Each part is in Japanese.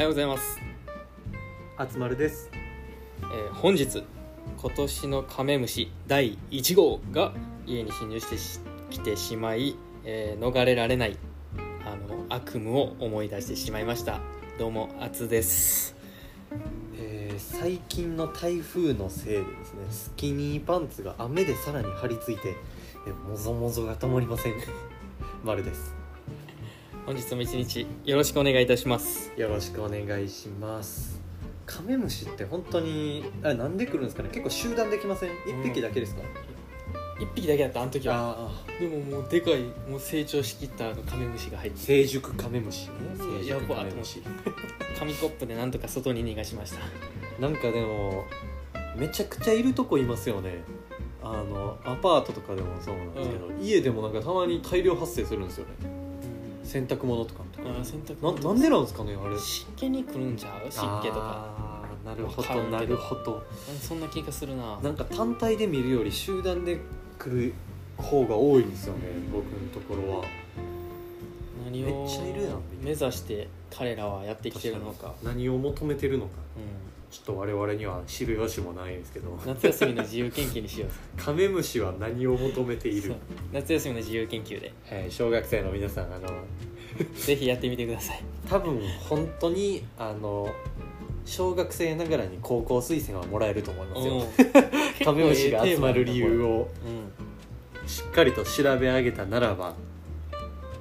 はようございます、あつまるです。えー本日今年のカメムシ第1号が家に侵入してしきてしまい、えー逃れられないあの悪夢を思い出してしまいました。どうもあつです。えー最近の台風のせいでですねスキニーパンツが雨でさらに張り付いてえもぞもぞが止まりません。まるです本日も一日よろしくお願いいたします。よろしくお願いします。カメムシって本当にあなんで来るんですかね？結構集団できません？一匹だけですか、1匹だけだったあの時は。ああでももうでかいもう成長しきったあのカメムシが入って。成熟カメムシね。成や熟カメムシ。紙コップでなんとか外に逃がしました。なんかでもめちゃくちゃいるとこいますよね。あのアパートとかでもそうなんですけど、家でもなんかたまに大量発生するんですよね洗濯物とかの時あー洗濯ななんでなんですかねあれ。湿気に来るんちゃう？湿気とか。あーなるほわかんけど。どなるほど。そんな気がするな。なんか単体で見るより集団で来る方が多いんですよね僕のところは。何をめっちゃいるやん目指して彼らはやってきてるのか、何を求めてるのか。うちょっと我々には知る由もないんですけど。ん、夏休みの自由研究にしよう。カメムシは何を求めている、夏休みの自由研究で。はい、小学生の皆さんあのぜひやってみてください。多分本当にあの小学生ながらに高校推薦はもらえると思いますよ。う。ん カメムシが集まる理由をう。ん。しっかりと調べ上げたならば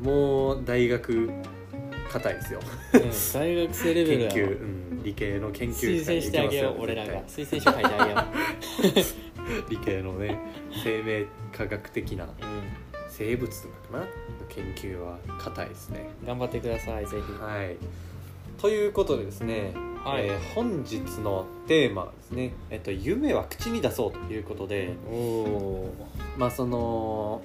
もう大学硬いですよ。うん大学生レベルや研究、うん、理系の研究推薦してあげよう俺らが。推薦書書いてあげよ絶対 理系のね生命科学的なう、生物とかかな？研究は硬いですね。うん、頑張ってくださいぜひ。はい。ということでですね、はい。えー本日のテーマはですね、えっと、夢は口に出そうということでおおまあその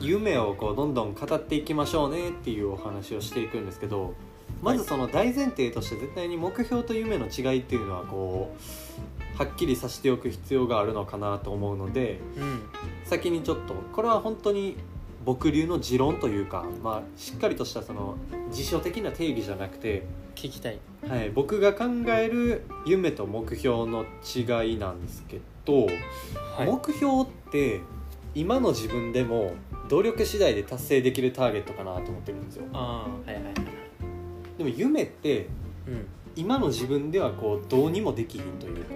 夢をこうどんどん語っていきましょうねっていうお話をしていくんですけどまずその大前提として絶対に目標と夢の違いっていうのはこうはっきりさせておく必要があるのかなと思うのでうん。先にちょっとこれは本当に僕流の持論というか、まあ、しっかりとしたその辞書的な定義じゃなくて、聞きたい。はい、僕が考える夢と目標の違いなんですけど、はい。目標って今の自分でも努力次第で達成できるターゲットかなと思ってるんですよ。あはいはいでも夢ってうん今の自分ではこうどうにもできひんというか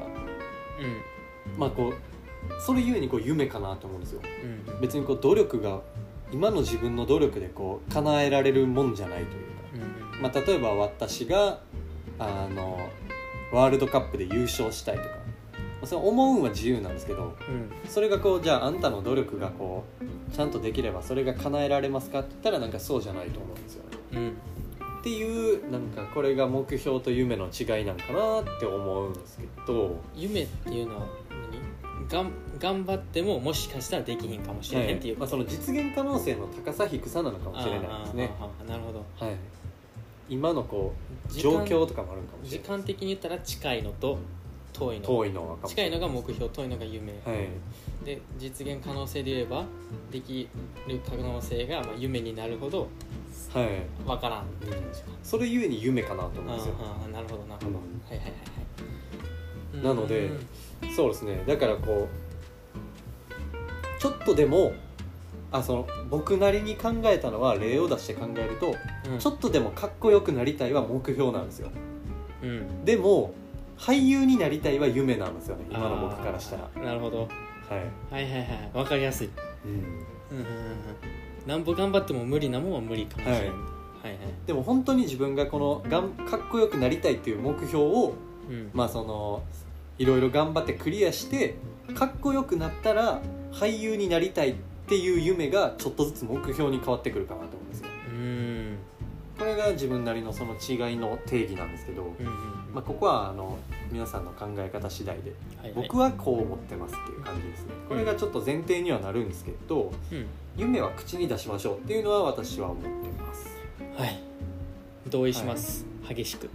うん。まあこうそれゆえにこう夢かなと思うんですよ。うん。別にこう努力が今の自分の努力でこう叶えられるもんじゃないというか。うん。まあ、例えば私があのワールドカップで優勝したいとか、まあ、それ思うんは自由なんですけどうん。それがこうじゃああんたの努力がこうちゃんとできればそれが叶えられますかって言ったらなんかそうじゃないと思うんですよね。うんっていうなんかこれが目標と夢の違いなんかなって思うんですけど、夢っていうのは何？がん頑張ってももしかしたらできひんかもしれへんっていう。まあ、その実現可能性の高さ低さなのかもしれないですね。なるほどはい、今のこう状況とかもあるかもしれない時間的に言ったら近いのと遠いの遠いの近いのが目標遠いのが夢、はいで実現可能性で言えばできる可能性がまあ夢になるほどはい。分からん、うんそれゆえに夢かなと思うんあですよ。ーあーなるほどなるほど、うん。はいはいはいはい。なのでうんそうですね。だからこうちょっとでもあその僕なりに考えたのは例を出して考えると、うん。ちょっとでもかっこよくなりたいは目標なんですよ。うん。でも俳優になりたいは夢なんですよね。今の僕からしたら。なるほど。はい、はいはいはい。分かりやすい。うん、うんうんうんうんなんぼ頑張っても無理なもんは無理かもしれない、はい。はいはい。でも本当に自分がこのがんかっこよくなりたいっていう目標をうん。まあそのいろいろ頑張ってクリアしてかっこよくなったら俳優になりたいっていう夢がちょっとずつ目標に変わってくるかなとれが自分なりのその違いの定義なんですけど、うんうんまあ、ここはあの皆さんの考え方次第ではいはい。僕はこう思ってますっていう感じですね。これがちょっと前提にはなるんですけどうん。夢は口に出しましょうっていうのは私は思ってます。はい。同意します、激しく。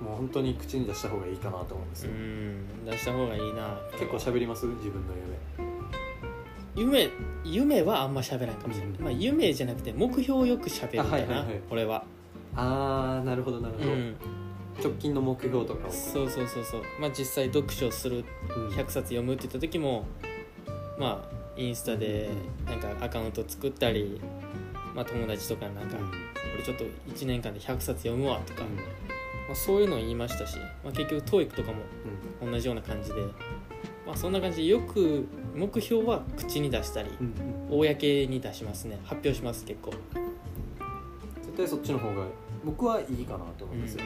もう本当に口に出した方がいいかなと思うんですうよん。出した方がいいな。結構喋ります？自分の夢夢はあんま喋らんかもしれない、うん。まあ夢じゃなくて目標をよく喋るんだな、俺は。ああなるほどなるほど、うん。直近の目標とかを。そうそうそうそう。まあ実際読書するうん。100冊読むって言った時もまあインスタでなんかアカウント作ったり、まあ、友達とかになんか、俺ちょっと1年間で100冊読むわとか、うん。まあ、そういうのを言いましたし、まあ、結局 TOEIC とかもうん。同じような感じで、まあ、そんな感じでよく目標は口に出したりうん公に出しますね。発表します結構。絶対そっちの方が僕はいいかなと思うんですよ、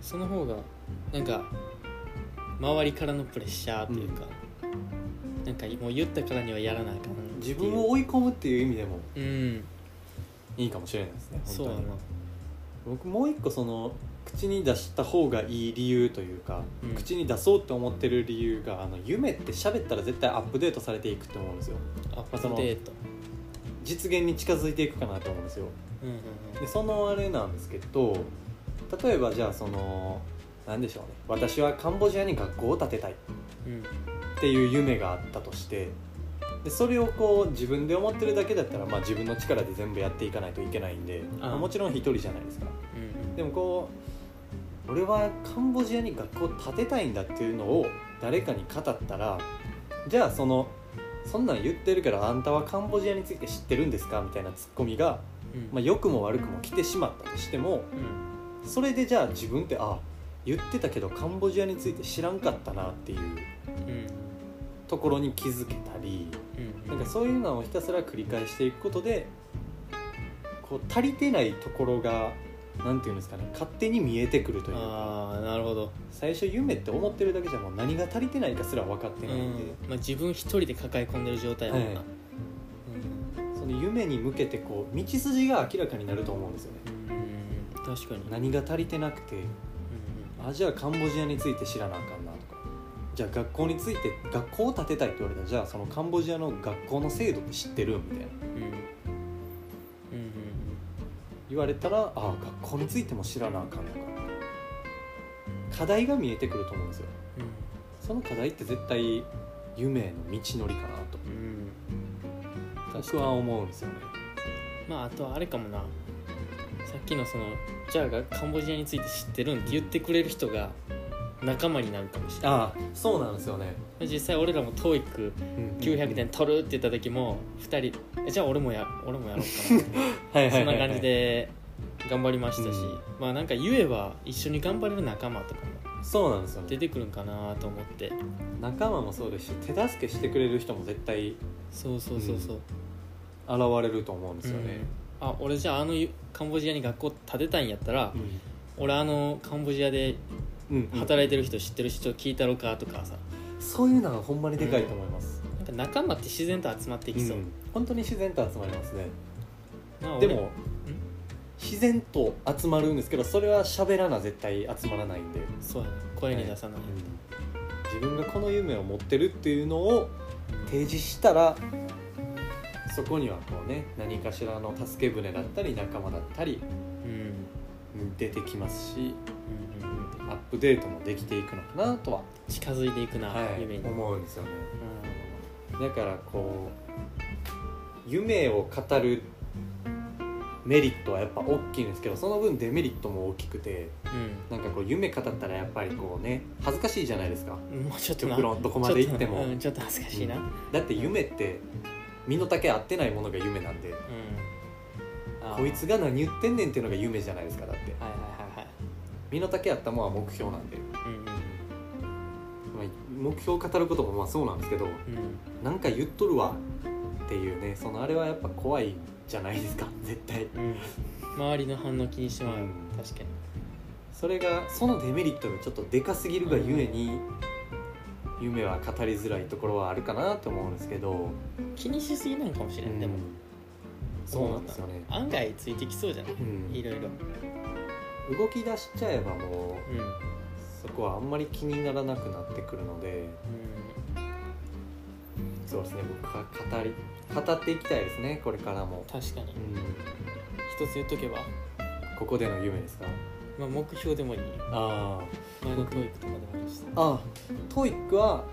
その方がなんか周りからのプレッシャーというか、なんかもう言ったからにはやらなあかん自分を追い込むっていう意味でもうん。いいかもしれないですねそうやな。僕もう一個その口に出した方がいい理由というか、うん。口に出そうって思ってる理由があの夢って喋ったら絶対アップデートされていくって思うんですよ。アップデート。実現に近づいていくかなと思うんですよ。うんうんでそのあれなんですけど例えばじゃあその何でしょうね。私はカンボジアに学校を建てたい。うんっていう夢があったとしてでそれをこう自分で思ってるだけだったら、まあ、自分の力で全部やっていかないといけないんでまあもちろん一人じゃないですか。うんうん。でもこう俺はカンボジアに学校を建てたいんだっていうのを誰かに語ったらじゃあそのそんなん言ってるからあんたはカンボジアについて知ってるんですかみたいなツッコミが、うん。まあ、良くも悪くも来てしまったとしてもうんそれでじゃあ自分ってあ言ってたけどカンボジアについて知らんかったなっていううん。ところに気づけたりうん。なんかそういうのをひたすら繰り返していくことでこう足りてないところがなんていうんですかね勝手に見えてくるというか。ああなるほど、最初夢って思ってるだけじゃもう何が足りてないかすら分かってうないんで、ん。まあ、自分一人で抱え込んでる状態やもんな、はい。その夢に向けてこう道筋が明らかになると思うんですよね。うん。うん確かに、何が足りてなくてうんあじゃあカンボジアについて知らなあかんなとか。じゃあ学校について学校を建てたいって言われたらじゃあそのカンボジアの学校の制度って知ってるみたいな。うんうんうん言われたらあ学校についても知らなあかんのか。課題が見えてくると思うんですよ。うんその課題って絶対夢への道のりかなと。うん。確僕は思うんですよね。まああとはあれかもな。さっきのそのじゃあがカンボジアについて知ってるんって言ってくれる人が仲間になるかもしれない。ああそうなんですよね、実際俺らも TOEIC900 点取るって言った時も2人えじゃあ俺もや俺もやろうかなはいそんな感じで頑張りましたし、うん。まあなんか言えば一緒に頑張れる仲間とかもそうなんですよね。出てくるんかなと思って。仲間もそうですし手助けしてくれる人も絶対そうそうそうそう、現れると思うんですよね、うん。あ俺じゃああのゆカンボジアに学校建てたいんやったら、俺あのカンボジアでうんうん。働いてる人知ってる人聞いたろかとかさ。そういうのはほんまにでかいと思います、なんか仲間って自然と集まっていきそう、うん。本当に自然と集まりますね。まあ俺でも自然と集まるんですけどそれは喋らな絶対集まらないんで、そうやね声に出さない、自分がこの夢を持ってるっていうのを提示したらそこにはこうね何かしらの助け舟だったり仲間だったりうん。出てきますし。うんップデートもできていくのかなとは、近づいていくな、はい。夢に、思うんですよね。うだからこう夢を語るメリットはやっぱ大きいんですけどその分デメリットも大きくてなんかこう夢語ったらやっぱりこうね恥ずかしいじゃないですか。うんもうちょっとな。極論どこまで行っても。ちょとうんちょっと恥ずかしいな、うん。だって夢って身の丈合ってないものが夢なんで。こいつが何言ってんねんっていうのが夢じゃないですかだって身の丈合ったものは目標なんで、まあ、目標を語ることもまあそうなんですけどうん。なんか言っとるわっていうねそのあれはやっぱ怖いじゃないですか絶対。うん周りの反応気にしてまう、うん。確かに。それがそのデメリットがちょっとでかすぎるがゆえに、夢は語りづらいところはあるかなと思うんですけど、気にしすぎなんかもしれん、でも。そうなんですよね、案外ついてきそうじゃない、うん。いろいろ動き出しちゃえばもううん、うんそこはあんまり気にならなくなってくるのでそうですね僕は語り語っていきたいですねこれからも、確かに。うん、一つ言っとけば、ここでの夢ですか？まあ、目標でもいい。あ前の教育とかでもいいし。さああ。 TOEIC は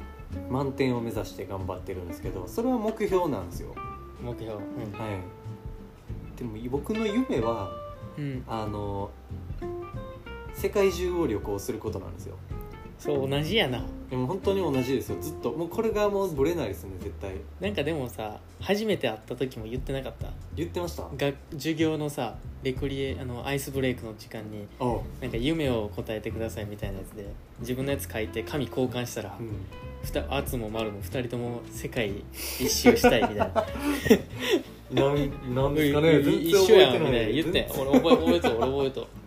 満点を目指して頑張ってるんですけどそれは目標なんですよ。目標。はい。でも僕の夢はうん、うん、あの世界中を旅行することなんですよ。そう同じやな。でも本当に同じですよ。ずっともうこれがもうブレないですね絶対。なんかでもさ初めて会った時も言ってなかった？言ってました。が授業のさレクリエあのアイスブレイクの時間にあなんか夢を答えてくださいみたいなやつで自分のやつ書いて紙交換したら、うん。ふたアツもマルも2人とも世界一周したいみたいな。なんなんですかね。一緒やんみたいな言って。俺覚え覚えと俺覚えと然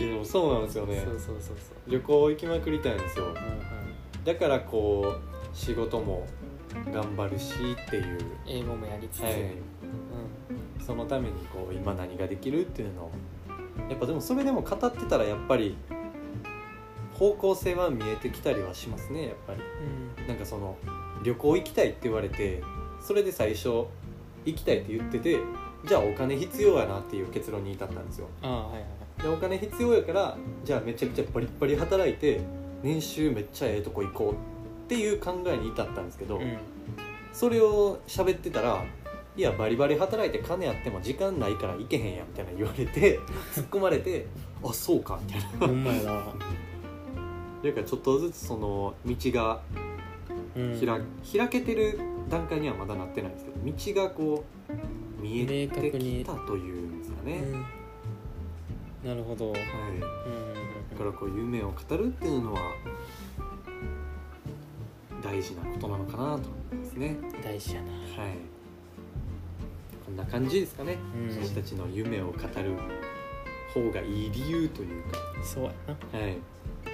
いやでもそうなんですよね。そうそうそうそう。旅行行きまくりたいんですよ。うんうん。だからこう仕事も頑張るしっていう、英語もやりつつ、はい、うん。そのためにこう今何ができるっていうのを。やっぱでもそれでも語ってたらやっぱり方向性は見えてきたりはしますねやっぱり。なんかその旅行行きたいって言われてそれで最初行きたいって言っててじゃあお金必要やなっていう結論に至ったんですよ。ああはいはいでお金必要やからじゃあめちゃくちゃバリッバリ働いて年収めっちゃええとこ行こうっていう考えに至ったんですけど、はいうん。それを喋ってたら「いやバリバリ働いて金あっても時間ないから行けへんやん」みたいな言われて 突っ込まれて「あそうか」みたいな。ほんまやな、だからちょっとずつその道がうん、開,、開けてる段階にはまだなってないんですけど道がこう見えてきたというんですかね、うんなるほど、うんはい。うん。だからこう夢を語るっていうのは大事なことなのかなと思いますね。うん、大事やな。はい。こんな感じですかね、うん。私たちの夢を語る方がいい理由というか、そうやな。はい。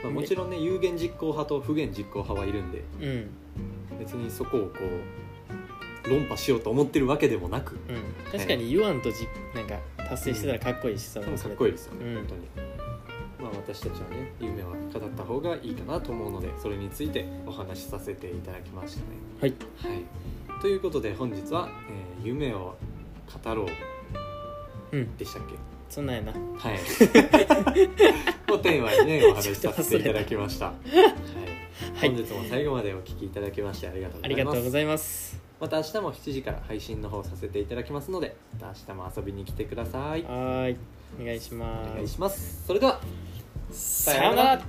まあ、もちろんね有言実行派と不言実行派はいるんで。うん。別にそこをこう論破しようと思ってるわけでもなく。うん。確かに言わんとじなんか達成してたらかっこいいしさ、かっこいいですよね、うん。本当に。まあ私たちはね夢は語った方がいいかなと思うのでそれについてお話しさせていただきましたね。はい。はい。ということで本日は、えー夢を語ろう。うん。でしたっけ？そんなんやな。はい。をテーマにね、お話しさせていただきました。はい。はい。本日も最後までお聞きいただきましてありがとうごあざいます。また明日も7時から配信の方させていただきますので、また明日も遊びに来てください。はーいお願いしますお願いします。それでは。さようなら